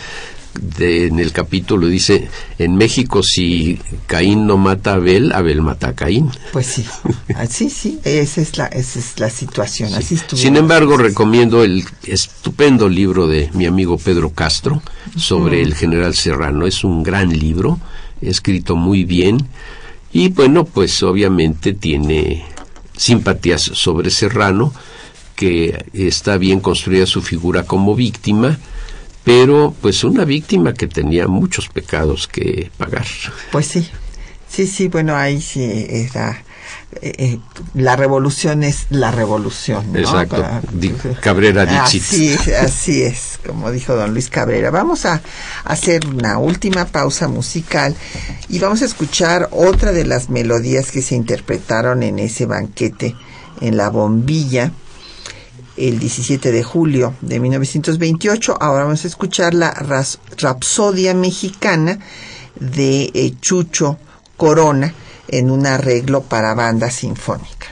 de, en el capítulo dice, en México si Caín no mata a Abel, Abel mata a Caín. Pues sí, así sí, esa es la, esa es la situación. Así Sin embargo, recomiendo el estupendo libro de mi amigo Pedro Castro sobre el general Serrano. Es un gran libro, escrito muy bien y bueno, pues obviamente tiene simpatías sobre Serrano, que está bien construida su figura como víctima, pero pues una víctima que tenía muchos pecados que pagar. Pues sí, sí, sí, bueno, ahí sí era eh, eh, la revolución es la revolución. Exacto. Cabrera Así, así es, como dijo don Luis Cabrera. Vamos a hacer una última pausa musical y vamos a escuchar otra de las melodías que se interpretaron en ese banquete en la bombilla el 17 de julio de 1928. Ahora vamos a escuchar la Rapsodia Mexicana de eh, Chucho Corona en un arreglo para banda sinfónica.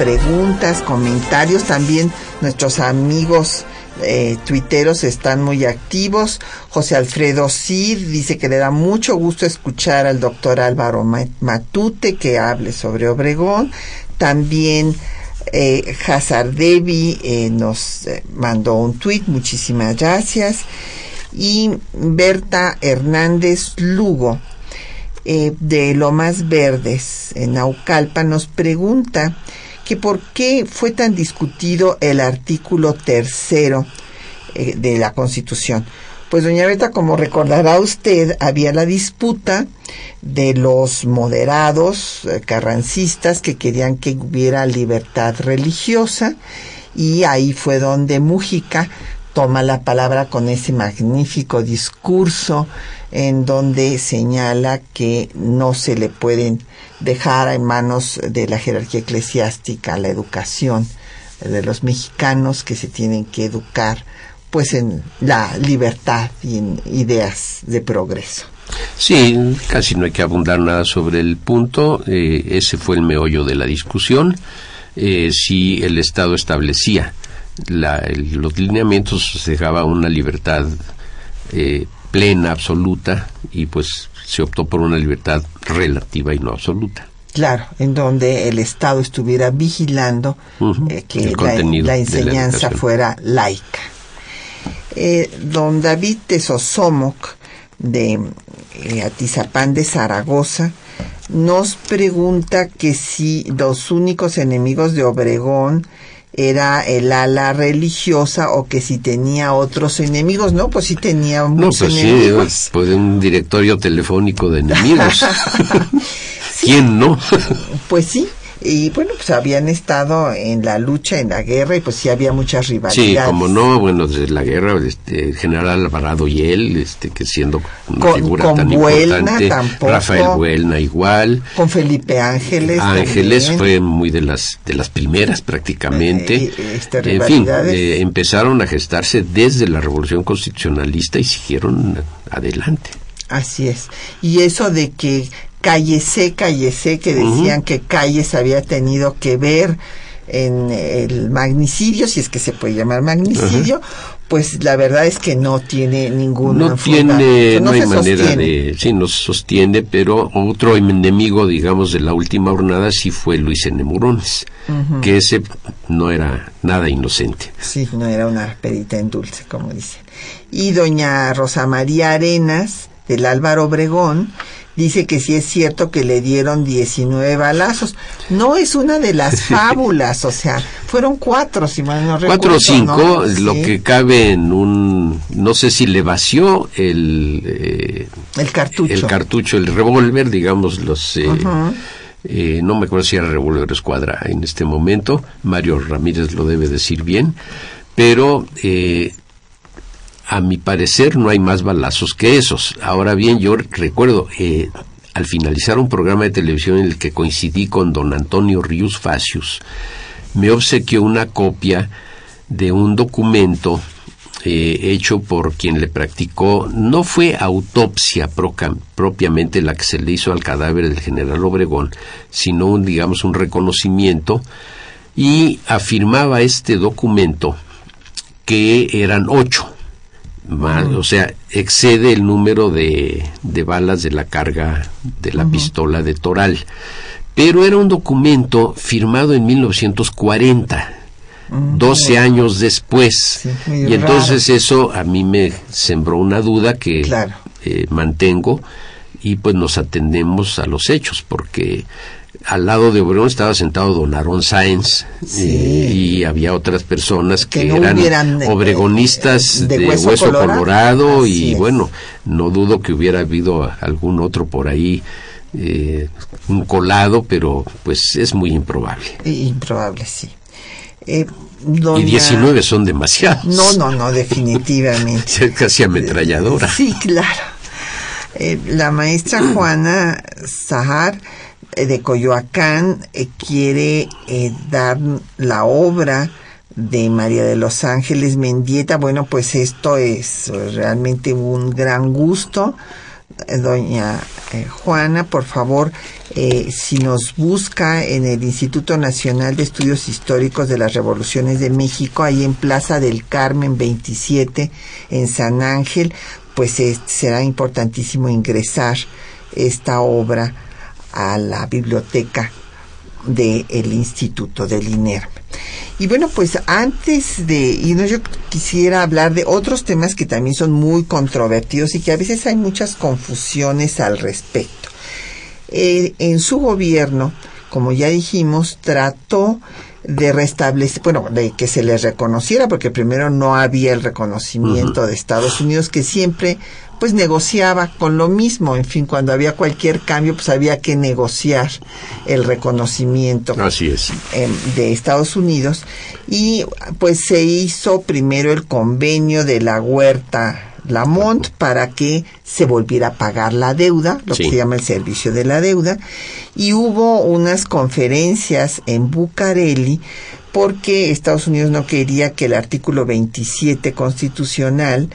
Preguntas, comentarios. También nuestros amigos eh, tuiteros están muy activos. José Alfredo Cid dice que le da mucho gusto escuchar al doctor Álvaro Matute que hable sobre Obregón. También eh, Hazard Devi eh, nos eh, mandó un tuit, muchísimas gracias. Y Berta Hernández Lugo eh, de Lomas Verdes en Naucalpa nos pregunta que por qué fue tan discutido el artículo tercero eh, de la Constitución. Pues doña Berta, como recordará usted, había la disputa de los moderados eh, carrancistas que querían que hubiera libertad religiosa y ahí fue donde Mújica toma la palabra con ese magnífico discurso en donde señala que no se le pueden dejar en manos de la jerarquía eclesiástica la educación de los mexicanos que se tienen que educar pues en la libertad y en ideas de progreso. Sí, casi no hay que abundar nada sobre el punto. Eh, ese fue el meollo de la discusión. Eh, si el Estado establecía los lineamientos, se dejaba una libertad eh, plena, absoluta, y pues se optó por una libertad relativa y no absoluta. Claro, en donde el Estado estuviera vigilando eh, que la, contenido la de la enseñanza fuera laica. Eh, don David Tesosomoc de eh, Atizapán de Zaragoza nos pregunta que si los únicos enemigos de Obregón era el ala religiosa o que si tenía otros enemigos. No, pues sí tenía No, muchos pues sí, enemigos. pues un directorio telefónico de enemigos. ¿Quién no? Pues sí. Y bueno, pues habían estado en la lucha, en la guerra, y pues sí había muchas Sí, rivalidades. como no, bueno, desde la guerra, este, el general Alvarado y él, este, que siendo una Con- figura con tan Buelna importante, tampoco. Rafael Buelna igual, Con Felipe Ángeles. Ángeles también. fue muy de las de las primeras prácticamente. Eh, este, en fin, eh, empezaron a gestarse desde la Revolución Constitucionalista y siguieron adelante. Así es. Y eso de que cállese, cállese, que decían que Calles había tenido que ver en el magnicidio, si es que se puede llamar magnicidio, pues la verdad es que no tiene ninguna No funda- tiene, no, hay manera sostiene. de, sí, no se sostiene, pero otro enemigo, digamos, de la última jornada sí fue Luis N. Murones, que ese no era nada inocente. Sí, no era una perita en dulce, como dicen. Y doña Rosa María Arenas, del Álvaro Obregón, dice que sí es cierto que le dieron 19 balazos. No es una de las fábulas, o sea, fueron cuatro, si mal no recuerdo. Cuatro o cinco, ¿no? lo Sí, que cabe en un, no sé si le vació el, eh, El cartucho. el cartucho, el revólver, digamos, los... eh, eh, no me acuerdo si era revólver escuadra en este momento, Mario Ramírez lo debe decir bien, pero eh, a mi parecer no hay más balazos que esos. Ahora bien, yo recuerdo, eh, al finalizar un programa de televisión en el que coincidí con don Antonio Ríos Facius, me obsequió una copia de un documento eh, hecho por quien le practicó, no fue autopsia propiamente la que se le hizo al cadáver del general Obregón, sino un, digamos, un reconocimiento, y afirmaba este documento que eran ocho, más, o sea, excede el número de, de balas de la carga de la pistola de Toral. Pero era un documento firmado en 1940, 12 años después. Sí, y entonces eso a mí me sembró una duda que Claro. eh, mantengo y pues nos atendemos a los hechos, porque al lado de Obregón estaba sentado don Aarón Sáenz Sí. eh, y había otras personas Que que, no eran hubieran, eh, obregonistas de de, hueso hueso, colorado. y es. bueno, no dudo que hubiera habido algún otro por ahí, eh, un colado, pero pues es muy improbable. Improbable, sí. Eh, doña- Y 19 son demasiados. No, no, no, definitivamente. Es casi ametralladora. Sí, claro. Eh, la maestra Juana Zahar eh, de Coyoacán eh, quiere eh, dar la obra de María de los Ángeles Mendieta. Bueno, pues esto es eh, realmente un gran gusto. eh, doña eh, Juana, por favor, eh, si nos busca en el Instituto Nacional de Estudios Históricos de las Revoluciones de México, ahí en Plaza del Carmen 27, en San Ángel, pues será importantísimo ingresar esta obra a la biblioteca del Instituto del INERM. Y bueno, pues antes de irnos, yo quisiera hablar de otros temas que también son muy controvertidos y que a veces hay muchas confusiones al respecto. Eh, en su gobierno, como ya dijimos, trató de restablecer, bueno, de que se les reconociera, porque primero no había el reconocimiento de Estados Unidos, que siempre pues negociaba con lo mismo. En fin, cuando había cualquier cambio, pues había que negociar el reconocimiento Así es. em, de Estados Unidos. Y pues se hizo primero el convenio de la huerta Lamont para que se volviera a pagar la deuda, lo Sí. que se llama el servicio de la deuda. Y hubo unas conferencias en Bucareli porque Estados Unidos no quería que el artículo 27 constitucional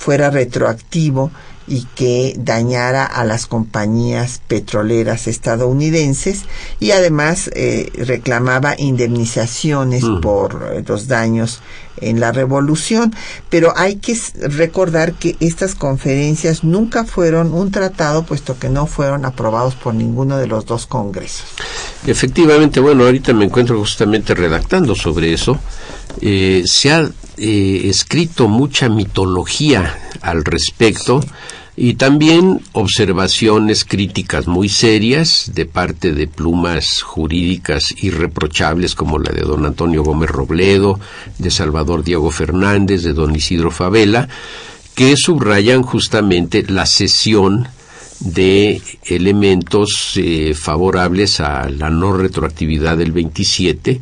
fuera retroactivo y que dañara a las compañías petroleras estadounidenses y además eh, reclamaba indemnizaciones Mm. por los daños en la revolución, pero hay que recordar que estas conferencias nunca fueron un tratado puesto que no fueron aprobados por ninguno de los dos congresos. Efectivamente, bueno, ahorita me encuentro justamente redactando sobre eso. Eh, se ha eh, escrito mucha mitología al respecto y también observaciones críticas muy serias de parte de plumas jurídicas irreprochables como la de don Antonio Gómez Robledo, de Salvador Diego Fernández, de don Isidro Favela, que subrayan justamente la cesión de elementos eh, favorables a la no retroactividad del 27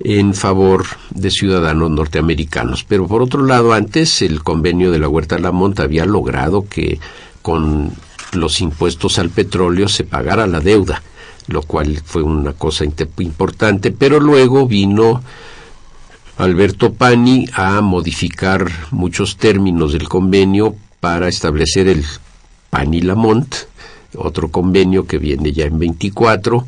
en favor de ciudadanos norteamericanos. Pero por otro lado, antes el convenio de la Huerta Lamont había logrado que con los impuestos al petróleo se pagara la deuda, lo cual fue una cosa importante, pero luego vino Alberto Pani a modificar muchos términos del convenio para establecer el Pani-Lamont, otro convenio que viene ya en 24.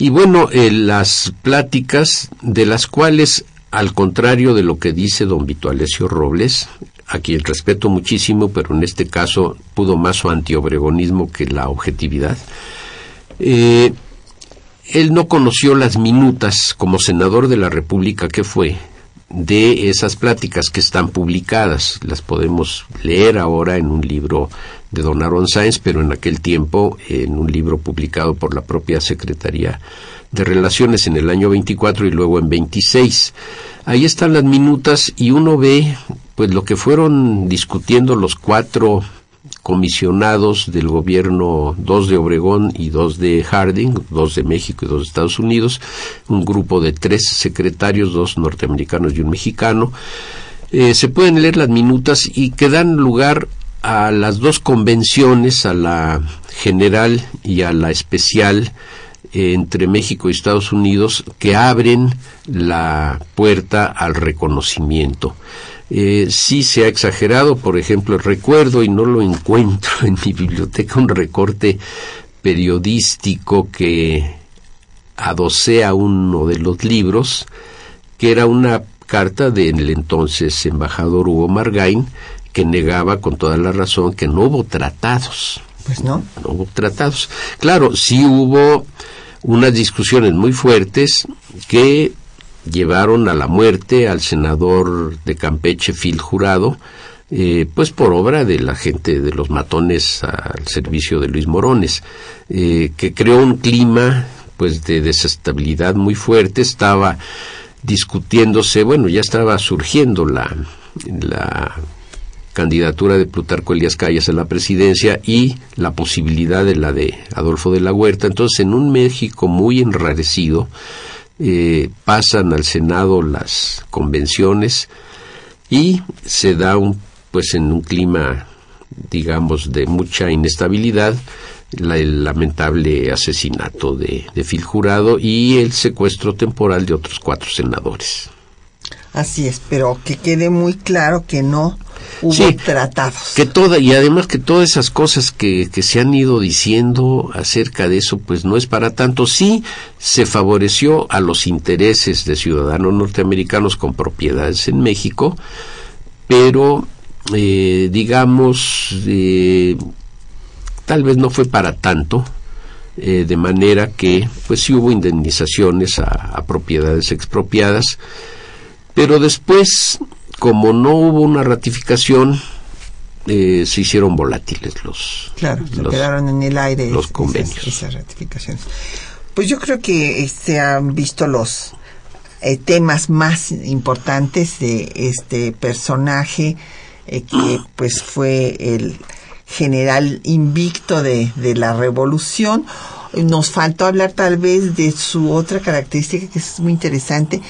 Y bueno, eh, las pláticas de las cuales, al contrario de lo que dice don Vito Alessio Robles, a quien respeto muchísimo, pero en este caso pudo más su antiobregonismo que la objetividad, eh, él no conoció las minutas como senador de la República que fue de esas pláticas que están publicadas. Las podemos leer ahora en un libro de don Aaron Sáenz, pero en aquel tiempo en un libro publicado por la propia Secretaría de Relaciones en el año 24 y luego en 26. Ahí están las minutas y uno ve pues lo que fueron discutiendo los cuatro comisionados del gobierno, dos de Obregón y dos de Harding, dos de México y dos de Estados Unidos, un grupo de tres secretarios, dos norteamericanos y un mexicano. Eh, se pueden leer las minutas y que dan lugar a las dos convenciones, a la general y a la especial eh, entre México y Estados Unidos, que abren la puerta al reconocimiento. Eh, sí se ha exagerado, por ejemplo, recuerdo y no lo encuentro en mi biblioteca un recorte periodístico que adosea uno de los libros, que era una carta del entonces embajador Hugo Margain, que negaba con toda la razón que no hubo tratados. Pues no. No hubo tratados. Claro, sí hubo unas discusiones muy fuertes que llevaron a la muerte al senador de Campeche, Phil Jurado, eh, pues por obra de la gente de los matones al servicio de Luis Morones, eh, que creó un clima pues de desestabilidad muy fuerte, estaba discutiéndose, bueno, ya estaba surgiendo la, la candidatura de Plutarco Elías Calles a la presidencia y la posibilidad de la de Adolfo de la Huerta. Entonces, en un México muy enrarecido, eh, pasan al Senado las convenciones y se da un, pues en un clima, digamos, de mucha inestabilidad, la- el lamentable asesinato de, de Phil Jurado y el secuestro temporal de otros cuatro senadores. Así es, pero que quede muy claro que no hubo Sí, tratados. Que toda, y además que todas esas cosas que, que se han ido diciendo acerca de eso, pues no es para tanto. Sí se favoreció a los intereses de ciudadanos norteamericanos con propiedades en México, pero eh, digamos, eh, tal vez no fue para tanto, eh, de manera que pues sí hubo indemnizaciones a, a propiedades expropiadas, pero después, como no hubo una ratificación, eh, se hicieron volátiles los, Claro, se los- quedaron en el aire los esas- convenios. Esas, ratificaciones. Pues yo creo que se han visto los eh, temas más importantes de este personaje eh, que pues fue el general invicto de, de la revolución. Nos faltó hablar tal vez de su otra característica que es muy interesante,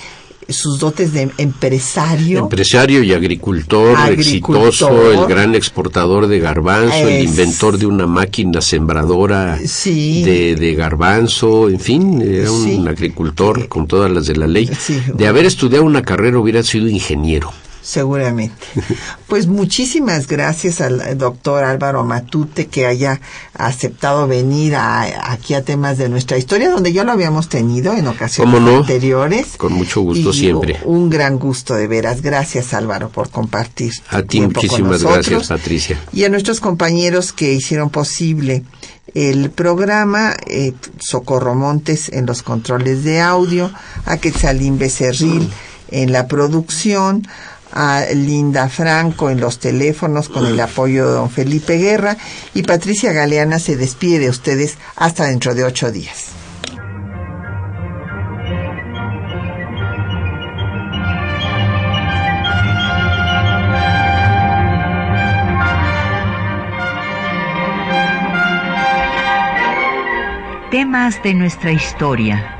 sus dotes de empresario. Empresario y agricultor, Agricultor. exitoso, el gran exportador de garbanzo, el inventor de una máquina sembradora Sí. de, de garbanzo, en fin, era un Sí. agricultor con todas las de la ley. Sí. De haber estudiado una carrera hubiera sido ingeniero. Seguramente. Pues muchísimas gracias al doctor Álvaro Matute que haya aceptado venir a- aquí a temas de nuestra historia, donde ya lo habíamos tenido en ocasiones ¿Cómo no? anteriores. Con mucho gusto Y siempre. Un gran gusto de veras. Gracias Álvaro por compartir. A ti con muchísimas gracias, Patricia. Y a nuestros compañeros que hicieron posible el programa, eh, Socorro Montes en los controles de audio, a Quetzalín Becerril en la producción, a Linda Franco en los teléfonos con el apoyo de don Felipe Guerra y Patricia Galeana se despide de ustedes hasta dentro de ocho días. Temas de nuestra historia.